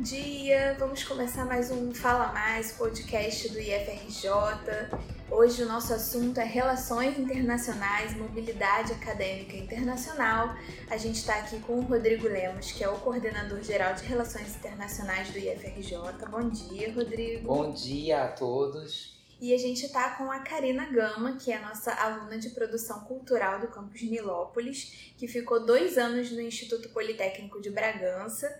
dia! Vamos começar mais um Fala Mais, podcast do IFRJ. Hoje o nosso assunto é Relações Internacionais, Mobilidade Acadêmica Internacional. A gente está aqui com o Rodrigo Lemos, que é o coordenador geral de Relações Internacionais do IFRJ. Bom dia, Rodrigo! Bom dia a todos! E a gente está com a Karina Gama, que é a nossa aluna de produção cultural do campus Nilópolis, que ficou dois anos no Instituto Politécnico de Bragança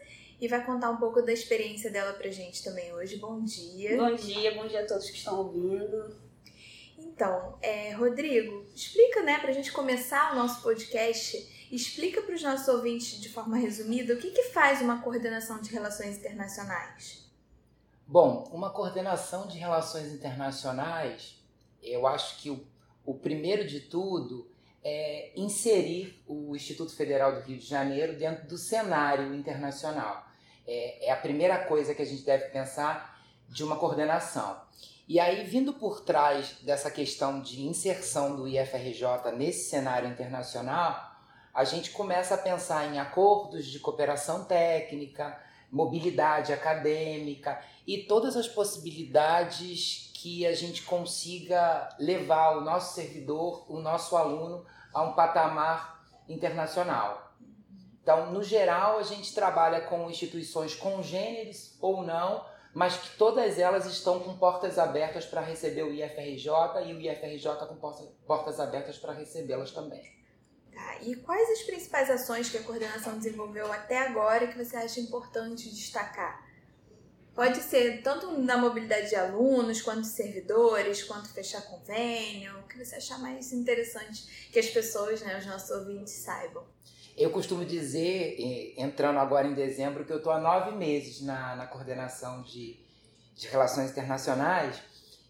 e vai contar um pouco da experiência dela pra gente também hoje. Bom dia. Bom dia, bom dia a todos que estão ouvindo. Então, é, Rodrigo, explica, né, pra gente começar o nosso podcast, explica para os nossos ouvintes de forma resumida o que, que faz uma coordenação de relações internacionais. Bom, uma coordenação de relações internacionais, eu acho que o, o primeiro de tudo é inserir o Instituto Federal do Rio de Janeiro dentro do cenário internacional. É, é a primeira coisa que a gente deve pensar de uma coordenação. E aí, vindo por trás dessa questão de inserção do IFRJ nesse cenário internacional, a gente começa a pensar em acordos de cooperação técnica, mobilidade acadêmica e todas as possibilidades que a gente consiga levar o nosso servidor, o nosso aluno, a um patamar internacional. Então, no geral, a gente trabalha com instituições congêneres ou não, mas que todas elas estão com portas abertas para receber o IFRJ e o IFRJ com portas abertas para recebê-las também. Tá, e quais as principais ações que a coordenação desenvolveu até agora que você acha importante destacar? Pode ser tanto na mobilidade de alunos, quanto de servidores, quanto fechar convênio, o que você achar mais interessante que as pessoas, né, os nossos ouvintes saibam. Eu costumo dizer, entrando agora em dezembro, que eu estou há nove meses na, na coordenação de, de relações internacionais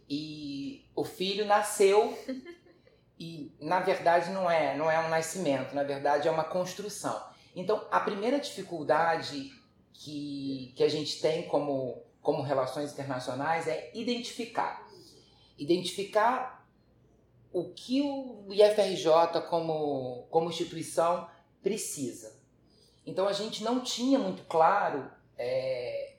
e o filho nasceu e na verdade não é não é um nascimento, na verdade é uma construção. Então a primeira dificuldade que, que a gente tem como, como relações internacionais é identificar. Identificar o que o IFRJ como, como instituição precisa. Então a gente não tinha muito claro, é,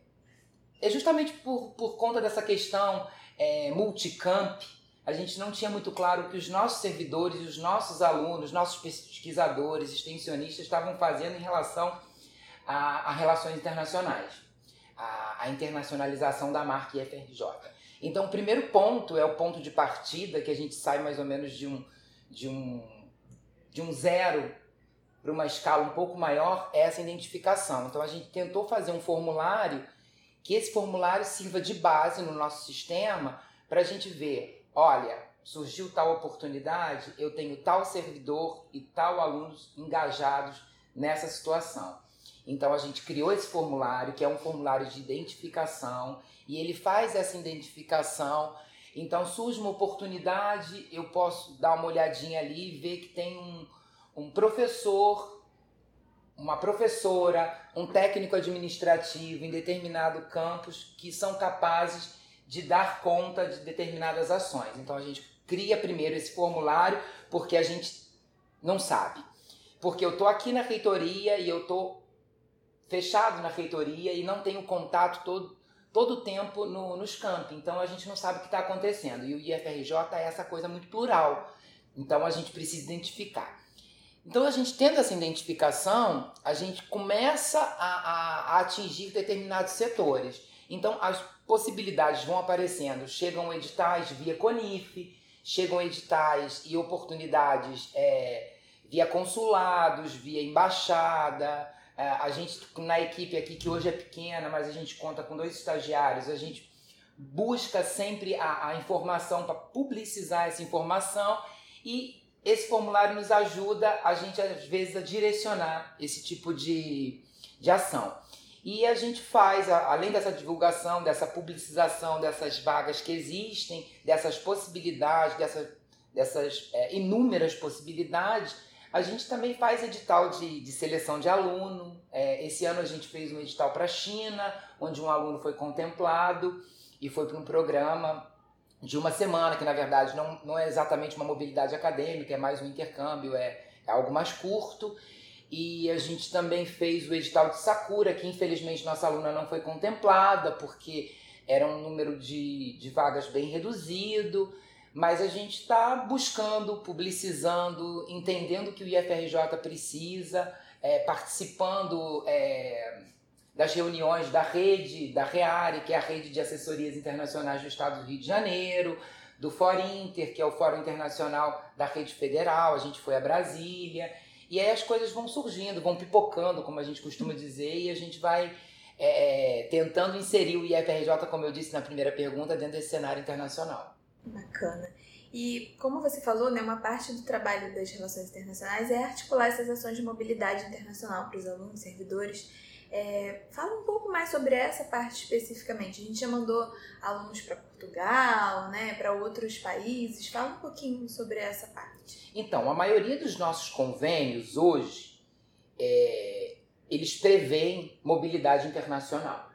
é justamente por, por conta dessa questão é, multicamp, a gente não tinha muito claro o que os nossos servidores, os nossos alunos, nossos pesquisadores, extensionistas estavam fazendo em relação a, a relações internacionais, a, a, internacionalização da marca IFRJ. Então, o primeiro ponto é o ponto de partida, que a gente sai mais ou menos de um, de um, de um zero para uma escala um pouco maior, é essa identificação. Então, a gente tentou fazer um formulário que esse formulário sirva de base no nosso sistema para a gente ver olha, surgiu tal oportunidade, eu tenho tal servidor e tal alunos engajados nessa situação. Então a gente criou esse formulário, que é um formulário de identificação, e ele faz essa identificação. Então surge uma oportunidade, eu posso dar uma olhadinha ali e ver que tem um, um professor, uma professora, um técnico administrativo em determinado campus que são capazes de dar conta de determinadas ações. Então a gente cria primeiro esse formulário porque a gente não sabe. Porque eu tô aqui na reitoria e eu tô fechado na reitoria e não tenho contato todo todo o tempo no, nos campos. Então a gente não sabe o que está acontecendo. E o IFRJ é essa coisa muito plural. Então a gente precisa identificar. Então a gente tendo essa identificação, a gente começa a, a, a atingir determinados setores. Então as possibilidades vão aparecendo. Chegam editais via CONIF, chegam editais e oportunidades é, via consulados, via embaixada. É, a gente, na equipe aqui, que hoje é pequena, mas a gente conta com dois estagiários, a gente busca sempre a, a informação para publicizar essa informação e esse formulário nos ajuda a gente, às vezes, a direcionar esse tipo de, de ação. E a gente faz, além dessa divulgação, dessa publicização dessas vagas que existem, dessas possibilidades, dessas, dessas é, inúmeras possibilidades, a gente também faz edital de, de seleção de aluno. É, esse ano a gente fez um edital para a China, onde um aluno foi contemplado e foi para um programa de uma semana, que na verdade não, não é exatamente uma mobilidade acadêmica, é mais um intercâmbio, é, é algo mais curto. E a gente também fez o edital de Sakura, que infelizmente nossa aluna não foi contemplada, porque era um número de, de vagas bem reduzido. Mas a gente está buscando, publicizando, entendendo que o IFRJ precisa, é, participando é, das reuniões da rede, da REARE, que é a rede de assessorias internacionais do Estado do Rio de Janeiro, do Fórum Inter, que é o Fórum Internacional da Rede Federal, a gente foi a Brasília, e aí as coisas vão surgindo, vão pipocando, como a gente costuma dizer, e a gente vai é, é tentando inserir o IFRJ, como eu disse na primeira pergunta, dentro desse cenário internacional. Bacana. E como você falou, né, uma parte do trabalho das relações internacionais é articular essas ações de mobilidade internacional para os alunos, servidores. É, fala um pouco mais sobre essa parte especificamente. A gente já mandou alunos para Portugal, né, para outros países. Fala um pouquinho sobre essa parte. Então, a maioria dos nossos convênios hoje, é, eles prevêem mobilidade internacional.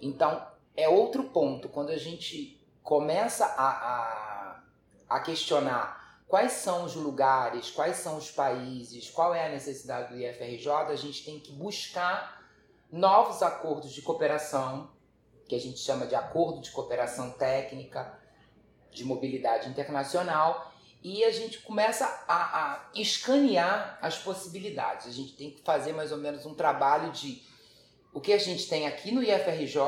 Então, é outro ponto. Quando a gente começa a, a, a questionar quais são os lugares, quais são os países, qual é a necessidade do IFRJ, a gente tem que buscar novos acordos de cooperação, que a gente chama de acordo de cooperação técnica, de mobilidade internacional, e a gente começa a, a escanear as possibilidades. A gente tem que fazer mais ou menos um trabalho de o que a gente tem aqui no IFRJ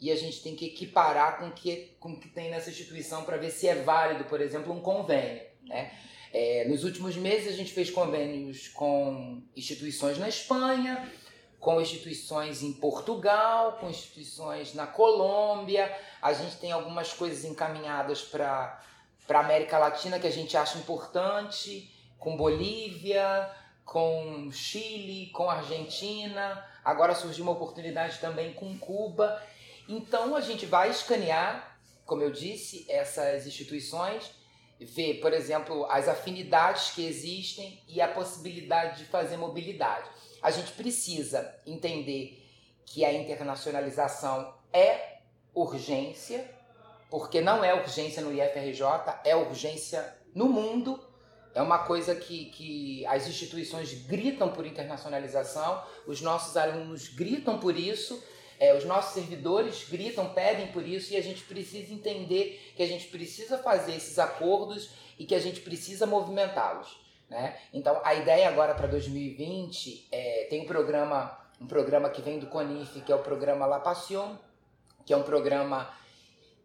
e a gente tem que equiparar com que, o que tem nessa instituição para ver se é válido, por exemplo, um convênio. Né? É, nos últimos meses a gente fez convênios com instituições na Espanha, com instituições em Portugal, com instituições na Colômbia. A gente tem algumas coisas encaminhadas para a América Latina que a gente acha importante, com Bolívia, com Chile, com Argentina. Agora surgiu uma oportunidade também com Cuba. Então a gente vai escanear, como eu disse, essas instituições, ver, por exemplo, as afinidades que existem e a possibilidade de fazer mobilidade a gente precisa entender que a internacionalização é urgência, porque não é urgência no IFRJ, é urgência no mundo. É uma coisa que, que as instituições gritam por internacionalização, os nossos alunos gritam por isso, é, os nossos servidores gritam, pedem por isso, e a gente precisa entender que a gente precisa fazer esses acordos e que a gente precisa movimentá-los. Né? Então, a ideia agora para 2020 é, tem um programa, um programa que vem do CONIF, que é o programa La Passion, que é um programa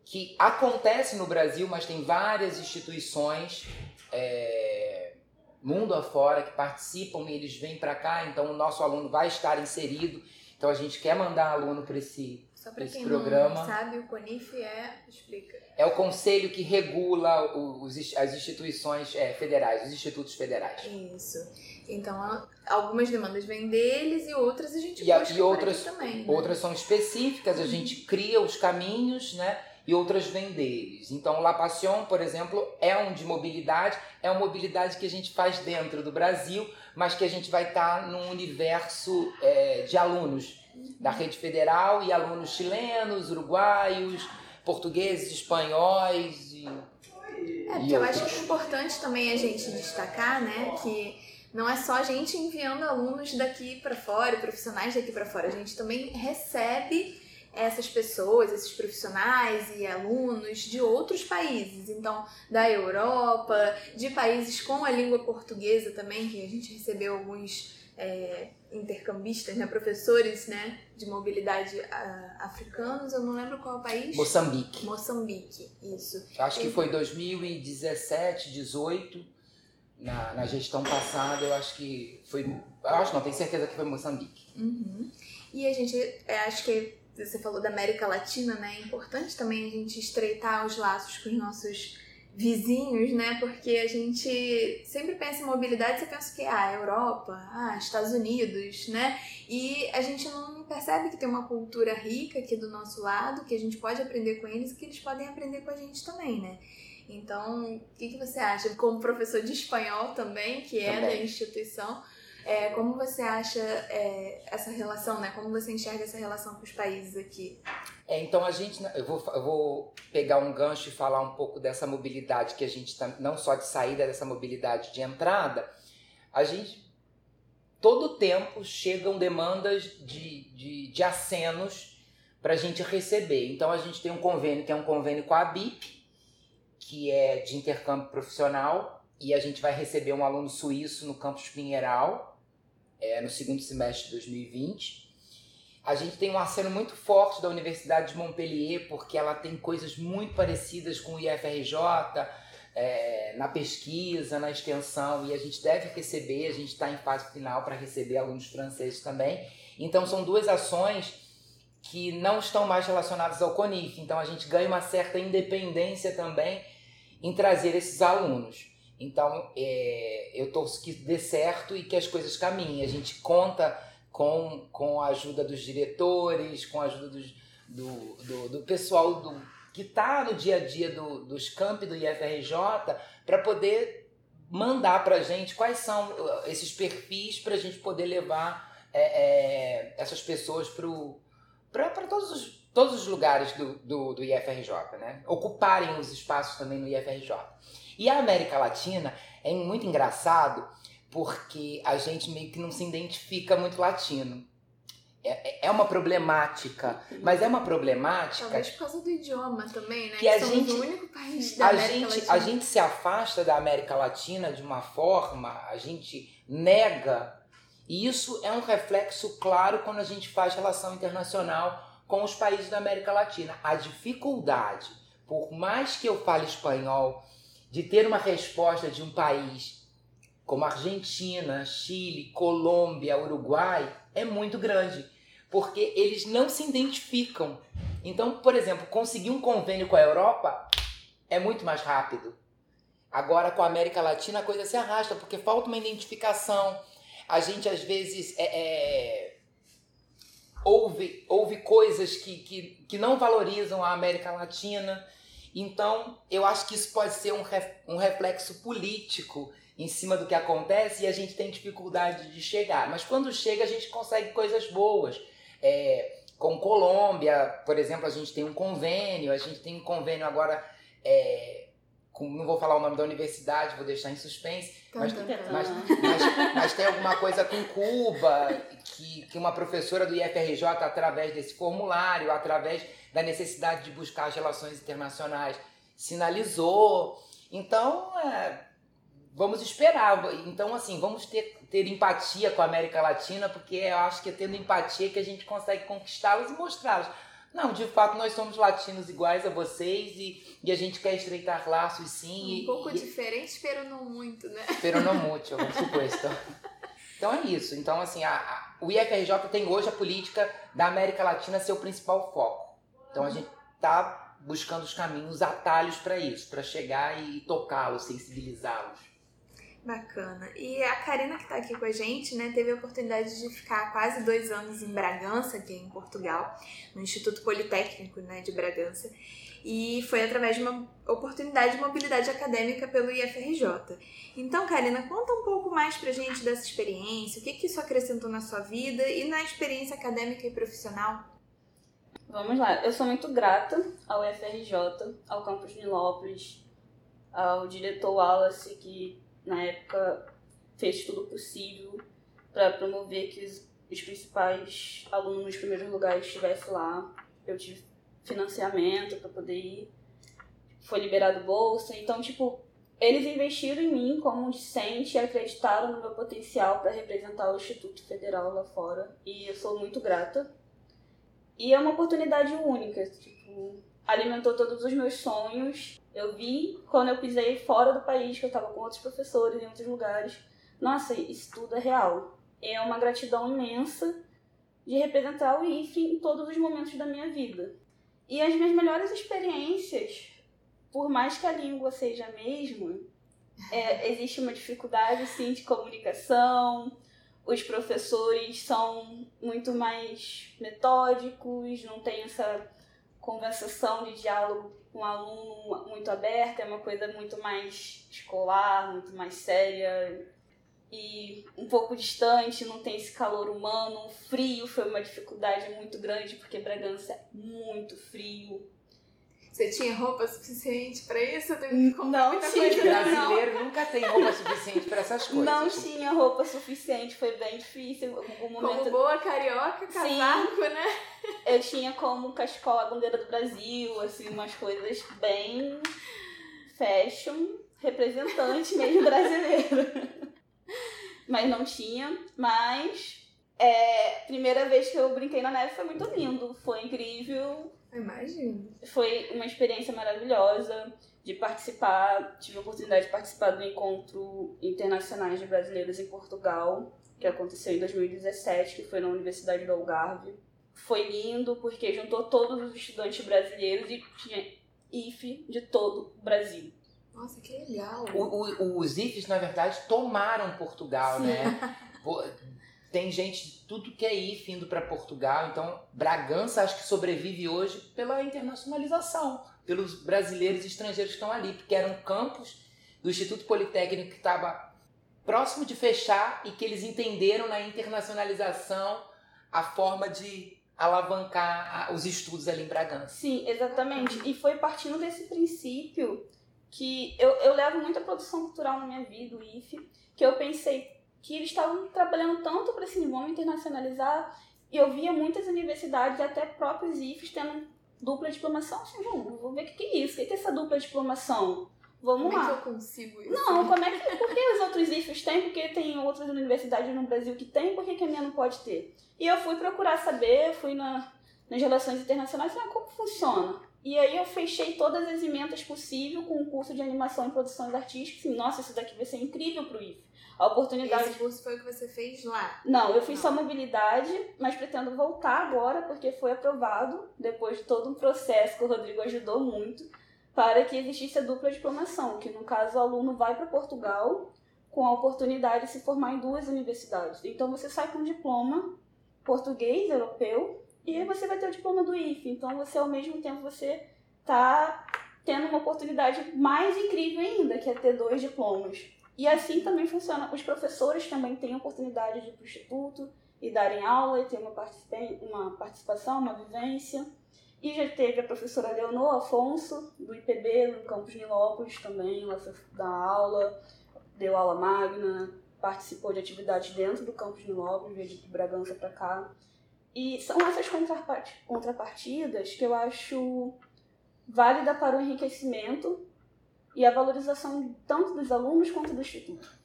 que acontece no Brasil, mas tem várias instituições é, mundo afora que participam e eles vêm para cá, então o nosso aluno vai estar inserido. Então a gente quer mandar aluno para esse só para quem programa. não sabe, o CONIF é. Explica. É o conselho que regula os, as instituições é, federais, os institutos federais. Isso. Então, algumas demandas vêm deles e outras a gente e, busca e outras também. Né? Outras são específicas, a gente cria os caminhos, né? E outras vêm deles. Então, La Passion, por exemplo, é um de mobilidade, é uma mobilidade que a gente faz dentro do Brasil, mas que a gente vai estar num universo é, de alunos da rede federal e alunos chilenos, uruguaios, portugueses, espanhóis e. É, porque eu acho que é importante também a gente destacar, né, que não é só a gente enviando alunos daqui para fora, profissionais daqui para fora, a gente também recebe essas pessoas, esses profissionais e alunos de outros países, então da Europa, de países com a língua portuguesa também, que a gente recebeu alguns é, intercambistas, né, professores né, de mobilidade uh, africanos, eu não lembro qual é o país. Moçambique. Moçambique, isso. Acho que foi 2017, 18, na, na gestão passada, eu acho que foi. Acho não, tenho certeza que foi Moçambique. Uhum. E a gente, é, acho que você falou da América Latina, né? É importante também a gente estreitar os laços com os nossos vizinhos, né? Porque a gente sempre pensa em mobilidade, você pensa que ah, Europa, ah, Estados Unidos, né? E a gente não percebe que tem uma cultura rica aqui do nosso lado, que a gente pode aprender com eles e que eles podem aprender com a gente também, né? Então, o que, que você acha? Como professor de espanhol também, que é também. da instituição, é, como você acha é, essa relação, né? Como você enxerga essa relação com os países aqui? É, então a gente, eu vou, eu vou pegar um gancho e falar um pouco dessa mobilidade que a gente tá, não só de saída dessa mobilidade de entrada, a gente todo tempo chegam demandas de, de, de acenos para a gente receber. Então a gente tem um convênio que é um convênio com a BIP, que é de intercâmbio profissional, e a gente vai receber um aluno suíço no campus Pinheiral, é, no segundo semestre de 2020. A gente tem um aceno muito forte da Universidade de Montpellier, porque ela tem coisas muito parecidas com o IFRJ, é, na pesquisa, na extensão, e a gente deve receber, a gente está em fase final para receber alunos franceses também. Então, são duas ações que não estão mais relacionadas ao CONIF, então a gente ganha uma certa independência também em trazer esses alunos. Então, é, eu torço que dê certo e que as coisas caminhem. A gente conta com, com a ajuda dos diretores, com a ajuda dos, do, do, do pessoal do, que está no dia a dia do, dos campi do IFRJ para poder mandar para a gente quais são uh, esses perfis para a gente poder levar é, é, essas pessoas para todos os, todos os lugares do, do, do IFRJ, né? ocuparem os espaços também no IFRJ. E a América Latina é muito engraçado porque a gente meio que não se identifica muito latino. É, é, é uma problemática, mas é uma problemática. Talvez por causa do idioma também, né? Que, que a gente, o único país da a América gente, Latina. A gente se afasta da América Latina de uma forma, a gente nega. E isso é um reflexo claro quando a gente faz relação internacional com os países da América Latina. A dificuldade, por mais que eu fale espanhol, de ter uma resposta de um país como Argentina, Chile, Colômbia, Uruguai, é muito grande, porque eles não se identificam. Então, por exemplo, conseguir um convênio com a Europa é muito mais rápido. Agora, com a América Latina, a coisa se arrasta, porque falta uma identificação. A gente, às vezes, é, é, ouve, ouve coisas que, que, que não valorizam a América Latina. Então, eu acho que isso pode ser um, um reflexo político em cima do que acontece e a gente tem dificuldade de chegar. Mas quando chega, a gente consegue coisas boas. É, com Colômbia, por exemplo, a gente tem um convênio, a gente tem um convênio agora. É, com, não vou falar o nome da universidade, vou deixar em suspense, mas, mas, mas, mas, tem alguma coisa com Cuba, que, que uma professora do IFRJ, através desse formulário, através da necessidade de buscar as relações internacionais, sinalizou. Então, é, vamos esperar. Então, assim, vamos ter, ter empatia com a América Latina, porque eu acho que é tendo empatia que a gente consegue conquistá-los e mostrá-los. Não, de fato, nós somos latinos iguais a vocês e, e a gente quer estreitar laços sim. Um pouco e, diferente, pero não muito, né? Pero não muito, por supuesto. Então é isso. Então, assim, a, a, o IFRJ tem hoje a política da América Latina ser o principal foco. Então a gente está buscando os caminhos, atalhos para isso, para chegar e tocá-los, sensibilizá-los. Bacana. E a Karina que está aqui com a gente, né, teve a oportunidade de ficar quase dois anos em Bragança, aqui em Portugal, no Instituto Politécnico né, de Bragança, e foi através de uma oportunidade de mobilidade acadêmica pelo IFRJ. Então, Karina, conta um pouco mais pra gente dessa experiência, o que, que isso acrescentou na sua vida e na experiência acadêmica e profissional. Vamos lá, eu sou muito grata ao IFRJ, ao campus Nilópolis, ao diretor Wallace, que na época fez tudo possível para promover que os, os, principais alunos nos primeiros lugares estivessem lá. Eu tive financiamento para poder ir, foi liberado bolsa, então tipo eles investiram em mim como discente e acreditaram no meu potencial para representar o Instituto Federal lá fora e eu sou muito grata. E é uma oportunidade única, tipo, alimentou todos os meus sonhos. Eu vi quando eu pisei fora do país, que eu estava com outros professores em outros lugares. Nossa, isso tudo é real. É uma gratidão imensa de representar o IFE em todos os momentos da minha vida. E as minhas melhores experiências, por mais que a língua seja a mesma, é, existe uma dificuldade sim de comunicação. Os professores são muito mais metódicos, não tem essa conversação de diálogo com o aluno muito aberta, é uma coisa muito mais escolar, muito mais séria e um pouco distante, não tem esse calor humano. O frio foi uma dificuldade muito grande, porque Bragança é muito frio. Você tinha roupa suficiente para isso? não tinha. Brasileiro não. nunca tem roupa suficiente para essas coisas. Não tinha roupa suficiente, foi bem difícil. Um momento... Como boa carioca, casaco, Sim, né? Eu tinha como cachecol a bandeira do Brasil, assim, umas coisas bem fashion, representante mesmo brasileiro. mas não tinha, mas é, primeira vez que eu brinquei na neve foi muito lindo, foi incrível Imagino. Foi uma experiência maravilhosa de participar, tive a oportunidade de participar do encontro internacionais de brasileiros em Portugal, que aconteceu em 2017, que foi na Universidade do Algarve. Foi lindo porque juntou todos os estudantes brasileiros e tinha IFE de todo o Brasil. Nossa, que legal! O, o, os IFES, na verdade, tomaram Portugal, Sim. né? Tem gente, tudo que é IF indo para Portugal. Então, Bragança acho que sobrevive hoje pela internacionalização, pelos brasileiros e estrangeiros que estão ali, porque eram campos do Instituto Politécnico que estava próximo de fechar e que eles entenderam na internacionalização a forma de alavancar os estudos ali em Bragança. Sim, exatamente. E foi partindo desse princípio que eu, eu levo muita produção cultural na minha vida, o IFE, que eu pensei, que eles estavam trabalhando tanto para esse vamos internacionalizar e eu via muitas universidades, até próprios IFES, tendo dupla diplomação. Assim, vamos, vou ver o que, que é isso, o que é essa dupla diplomação? Vamos como lá. Como é que eu consigo isso? Não, como é que. Por que os outros IFES têm? Porque tem outras universidades no Brasil que têm, por que, que a minha não pode ter? E eu fui procurar saber, fui na, nas relações internacionais, ah, como funciona? E aí eu fechei todas as emendas possíveis com um curso de animação e produções artísticas. Assim, Nossa, isso daqui vai ser incrível pro IFE a oportunidade. Esse curso foi o que você fez lá? Não, eu fiz Não. só mobilidade, mas pretendo voltar agora porque foi aprovado depois de todo um processo que o Rodrigo ajudou muito para que existisse a dupla diplomação, que no caso o aluno vai para Portugal com a oportunidade de se formar em duas universidades. Então você sai com um diploma português, europeu, e você vai ter o diploma do IFE. Então você ao mesmo tempo você tá tendo uma oportunidade mais incrível ainda, que é ter dois diplomas. E assim também funciona. Os professores também têm oportunidade de ir para o instituto e darem aula e ter uma, uma participação, uma vivência. E já teve a professora Leonor Afonso, do IPB, no campus Nilópolis também, ela dar aula, deu aula magna, participou de atividades dentro do campus Nilópolis, veio de Bragança para cá. E são essas contrapartidas que eu acho válida para o enriquecimento e a valorização tanto dos alunos quanto do instituto.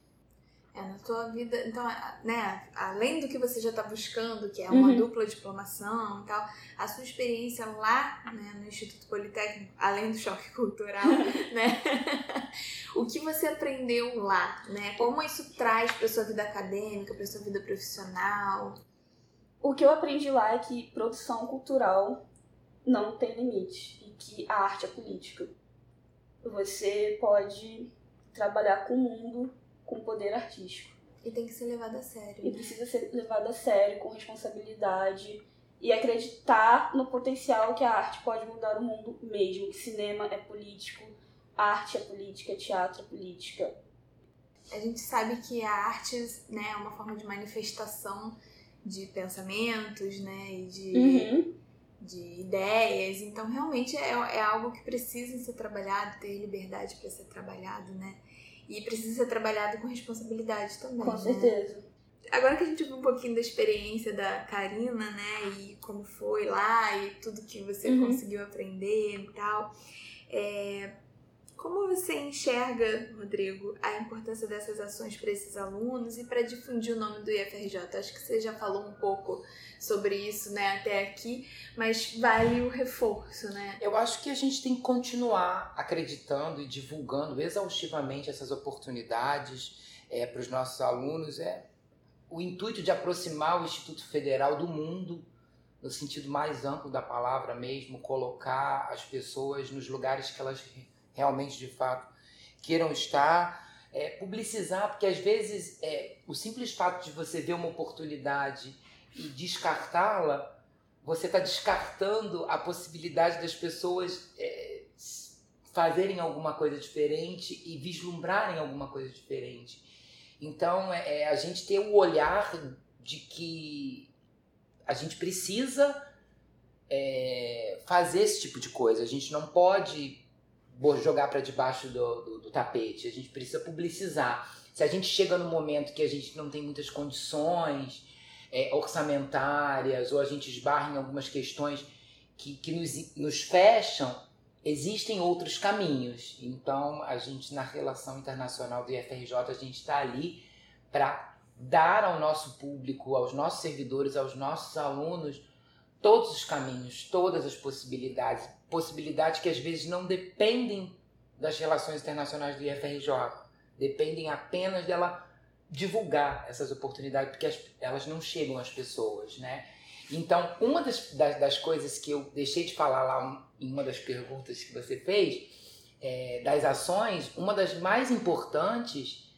É, na tua vida, então, né, além do que você já está buscando, que é uma uhum. dupla diplomação e tal, a sua experiência lá, né, no Instituto Politécnico, além do choque cultural, né, o que você aprendeu lá, né, como isso traz para sua vida acadêmica, para sua vida profissional? O que eu aprendi lá é que produção cultural não tem limite e que a arte é política você pode trabalhar com o mundo com poder artístico. E tem que ser levado a sério. E precisa ser levado a sério, com responsabilidade e acreditar no potencial que a arte pode mudar o mundo mesmo. Que cinema é político, arte é política, teatro é política. A gente sabe que a arte né, é uma forma de manifestação de pensamentos, né, e de uhum de ideias. Então, realmente é, é algo que precisa ser trabalhado, ter liberdade para ser trabalhado, né? E precisa ser trabalhado com responsabilidade também. Com né? certeza. Agora que a gente viu um pouquinho da experiência da Karina, né? E como foi lá e tudo que você uhum. conseguiu aprender e tal. É, como você enxerga, Rodrigo, a importância dessas ações para esses alunos e para difundir o nome do IFRJ? Acho que você já falou um pouco sobre isso, né, até aqui, mas vale o reforço, né? Eu acho que a gente tem que continuar acreditando e divulgando exaustivamente essas oportunidades é, para os nossos alunos. É o intuito de aproximar o Instituto Federal do mundo no sentido mais amplo da palavra mesmo, colocar as pessoas nos lugares que elas realmente de fato queiram estar, é, publicizar, porque às vezes é, o simples fato de você ver uma oportunidade e descartá-la, você está descartando a possibilidade das pessoas é, fazerem alguma coisa diferente e vislumbrarem alguma coisa diferente. Então, é, é a gente ter o olhar de que a gente precisa é, fazer esse tipo de coisa. A gente não pode jogar para debaixo do, do, do tapete. A gente precisa publicizar. Se a gente chega no momento que a gente não tem muitas condições é, orçamentárias ou a gente esbarra em algumas questões que, que nos, nos fecham, existem outros caminhos. Então, a gente, na relação internacional do IFRJ, a gente está ali para dar ao nosso público, aos nossos servidores, aos nossos alunos, todos os caminhos, todas as possibilidades. Possibilidades que às vezes não dependem das relações internacionais do IFRJ dependem apenas dela divulgar essas oportunidades, porque as, elas não chegam às pessoas, né? Então, uma das, das, das, coisas que eu deixei de falar lá em uma das perguntas que você fez, é, das ações, uma das mais importantes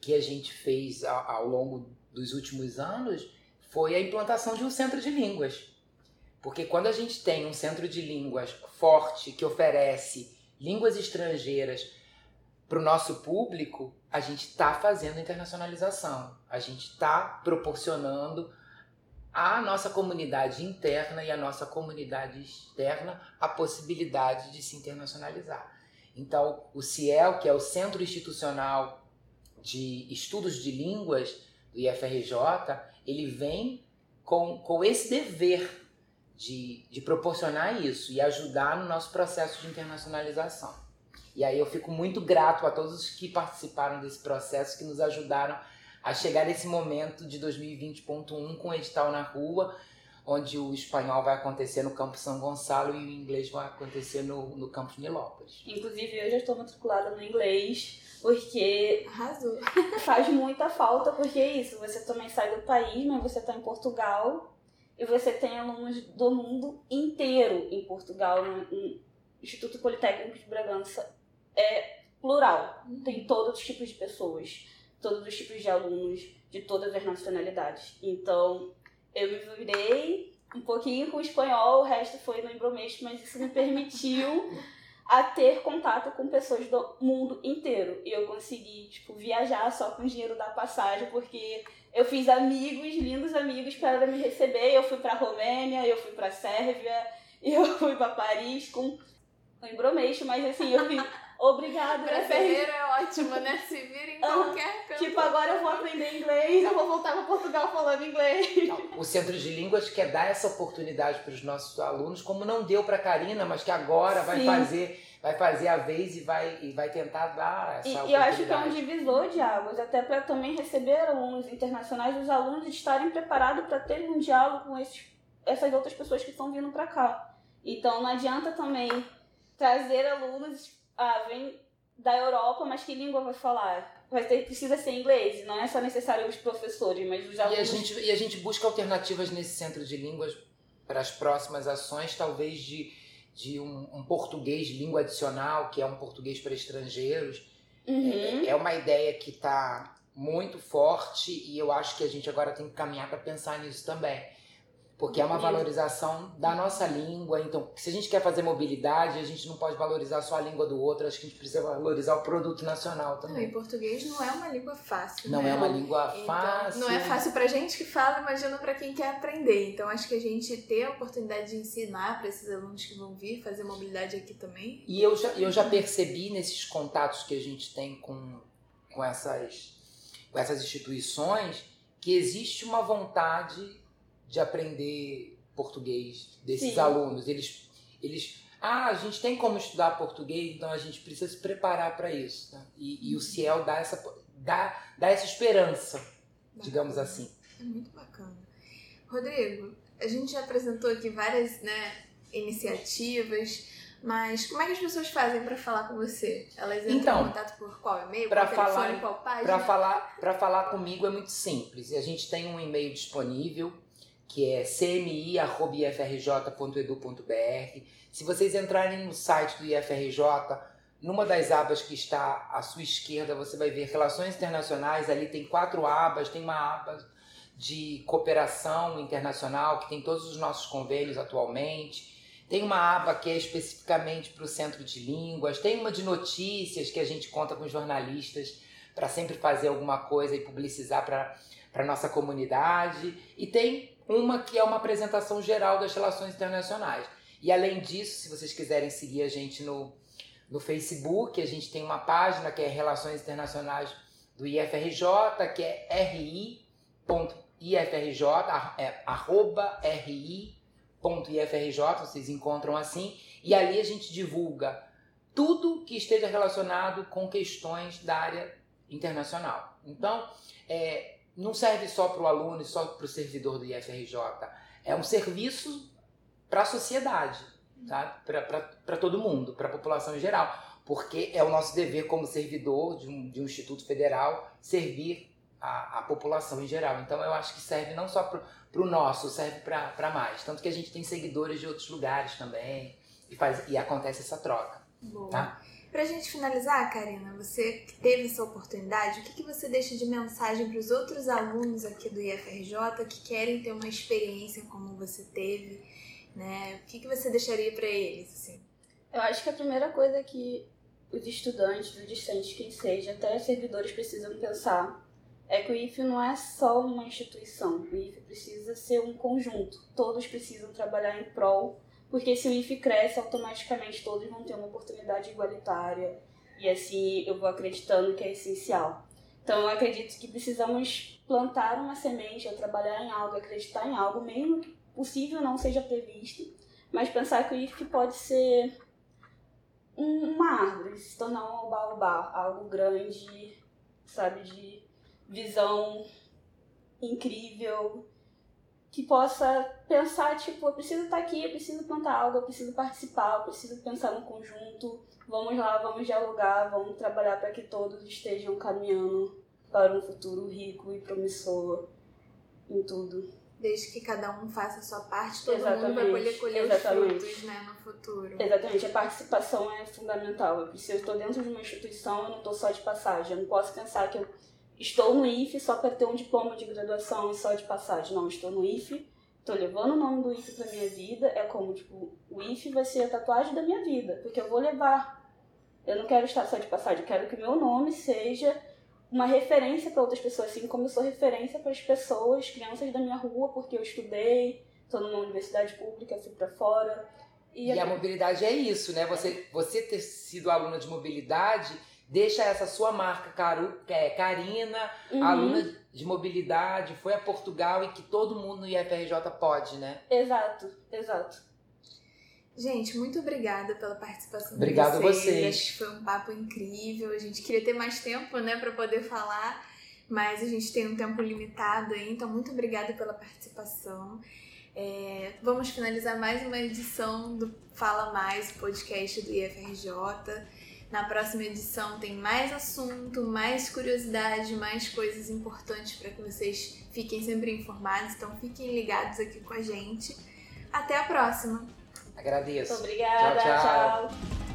que a gente fez ao, ao longo dos últimos anos foi a implantação de um centro de línguas. Porque quando a gente tem um centro de línguas forte que oferece línguas estrangeiras para o nosso público, a gente está fazendo internacionalização, a gente está proporcionando à nossa comunidade interna e à nossa comunidade externa a possibilidade de se internacionalizar. Então, o CIEL, que é o Centro Institucional de Estudos de Línguas do IFRJ, ele vem com, com esse dever de, de proporcionar isso e ajudar no nosso processo de internacionalização. E aí eu fico muito grato a todos os que participaram desse processo, que nos ajudaram a chegar nesse momento de 2020.1 com o edital na rua, onde o espanhol vai acontecer no Campo São Gonçalo e o inglês vai acontecer no, no Campus Nilópolis. Inclusive, eu já estou matriculada no inglês, porque Arrasou. faz muita falta, porque é isso, você também sai do país, mas você está em Portugal, e você tem alunos do mundo inteiro em Portugal, no Instituto Politécnico de Bragança é plural. Tem todos os tipos de pessoas, todos os tipos de alunos, de todas as nacionalidades. Então, eu me virei um pouquinho com o espanhol, o resto foi no embromês, mas isso me permitiu a ter contato com pessoas do mundo inteiro. E eu consegui, tipo, viajar só com o dinheiro da passagem, porque eu fiz amigos, lindos amigos para me receber. Eu fui para Romênia, eu fui para Sérvia, eu fui para Paris com o embromeixo, mas assim, eu fiz Obrigada. Brasileiro é ótimo, né? Se vira em qualquer canto. Tipo, agora eu vou aprender inglês, eu vou voltar para Portugal falando inglês. O Centro de Línguas quer dar essa oportunidade para os nossos alunos, como não deu para a Karina, mas que agora Sim. vai fazer vai fazer a vez e vai, e vai tentar dar essa e. E eu acho que é um divisor de águas, até para também receber alunos internacionais, os alunos estarem preparados para ter um diálogo com esses, essas outras pessoas que estão vindo para cá. Então não adianta também trazer alunos ah, vem da Europa, mas que língua vai falar? Vai ter, precisa ser inglês, não é só necessário os professores, mas os alunos. E a gente, e a gente busca alternativas nesse centro de línguas para as próximas ações, talvez de, de um, um português língua adicional, que é um português para estrangeiros. Uhum. É, é uma ideia que está muito forte e eu acho que a gente agora tem que caminhar para pensar nisso também porque é uma valorização da nossa língua. Então, se a gente quer fazer mobilidade, a gente não pode valorizar só a língua do outro, acho que a gente precisa valorizar o produto nacional também. Não, e português não é uma língua fácil. Não né? é uma língua então, fácil. Não é fácil pra gente que fala, imagina pra quem quer aprender. Então, acho que a gente ter a oportunidade de ensinar para esses alunos que vão vir, fazer mobilidade aqui também. E eu já, eu já percebi nesses contatos que a gente tem com, com, essas, com essas instituições que existe uma vontade de aprender português desses Sim. alunos. Eles, eles, ah, a gente tem como estudar português, então a gente precisa se preparar para isso. Né? E, e, o Ciel dá essa, dá, dá essa esperança, bacana. digamos assim. É muito bacana. Rodrigo, a gente já apresentou aqui várias né, iniciativas. Mas como é que as pessoas fazem para falar com você? Elas entram então, em contato por qual e-mail, falar, telefone, qual página? Para falar, para falar comigo é muito simples. A gente tem um e-mail disponível que é cmi.ifrj.edu.br. Se vocês entrarem no site do IFRJ, numa das abas que está à sua esquerda, você vai ver Relações Internacionais. Ali tem quatro abas, tem uma aba de cooperação internacional, que tem todos os nossos convênios atualmente. Tem uma aba que é especificamente para o Centro de Línguas. Tem uma de notícias que a gente conta com jornalistas para sempre fazer alguma coisa e publicizar para a nossa comunidade. E tem uma que é uma apresentação geral das relações internacionais. E além disso, se vocês quiserem seguir a gente no, no Facebook, a gente tem uma página que é Relações Internacionais do IFRJ, que é ri.ifrj, é, arroba ri.ifrj, vocês encontram assim, e ali a gente divulga tudo que esteja relacionado com questões da área internacional. Então, é, não serve só para o aluno e só para o servidor do IFRJ. É um serviço para a sociedade, tá? para todo mundo, para a população em geral. Porque é o nosso dever como servidor de um, de um instituto federal servir a, a população em geral. Então eu acho que serve não só para o nosso, serve para mais. Tanto que a gente tem seguidores de outros lugares também e, faz, e acontece essa troca. Tá? Pra gente finalizar, Karina, você que teve essa oportunidade, o que, que você deixa de mensagem para os outros alunos aqui do IFRJ que querem ter uma experiência como você teve, né? O que, que você deixaria para eles, assim? Eu acho que a primeira coisa que os estudantes, os discentes, quem seja, até os servidores precisam pensar é que o IFE não é só uma instituição, o IFE precisa ser um conjunto, todos precisam trabalhar em prol porque se o IFE cresce, automaticamente todos vão ter uma oportunidade igualitária, e assim eu vou acreditando que é essencial. Então eu acredito que precisamos plantar uma semente, ou trabalhar em algo, acreditar em algo, mesmo que possível não seja previsto, mas pensar que o IFE pode ser uma árvore, se tornar um baobá, algo grande, sabe, de visão incrível, que possa pensar, tipo, eu preciso estar aqui, eu preciso plantar algo, eu preciso participar, eu preciso pensar no conjunto, vamos lá, vamos dialogar, vamos trabalhar para que todos estejam caminhando para um futuro rico e promissor em tudo. Desde que cada um faça a sua parte, todo Exatamente. mundo vai poder colher Exatamente. os frutos né, no futuro. Exatamente, a participação é fundamental. Se eu estou dentro de uma instituição, eu não estou só de passagem. Eu não posso pensar que eu estou no IFE só para ter um diploma de graduação e só de passagem. Não, estou no IFE, estou levando o nome do IFE para minha vida. É como, tipo, o IFE vai ser a tatuagem da minha vida, porque eu vou levar. Eu não quero estar só de passagem, eu quero que meu nome seja uma referência para outras pessoas, assim como eu sou referência para as pessoas, crianças da minha rua, porque eu estudei, estou numa universidade pública, fui para fora. E, e a... a mobilidade é isso, né? Você, você ter sido aluna de mobilidade deixa essa sua marca, Caru, é, Karina, uhum. aluna de mobilidade, foi a Portugal e que todo mundo no IFRJ pode, né? Exato, exato. Gente, muito obrigada pela participação Obrigado de vocês. vocês. Acho que foi um papo incrível. A gente queria ter mais tempo, né, para poder falar, mas a gente tem um tempo limitado aí, então muito obrigada pela participação. É, vamos finalizar mais uma edição do Fala Mais, podcast do IFRJ. Na próxima edição tem mais assunto, mais curiosidade, mais coisas importantes para que vocês fiquem sempre informados. Então fiquem ligados aqui com a gente. Até a próxima! Agradeço. Muito obrigada. tchau. tchau. tchau.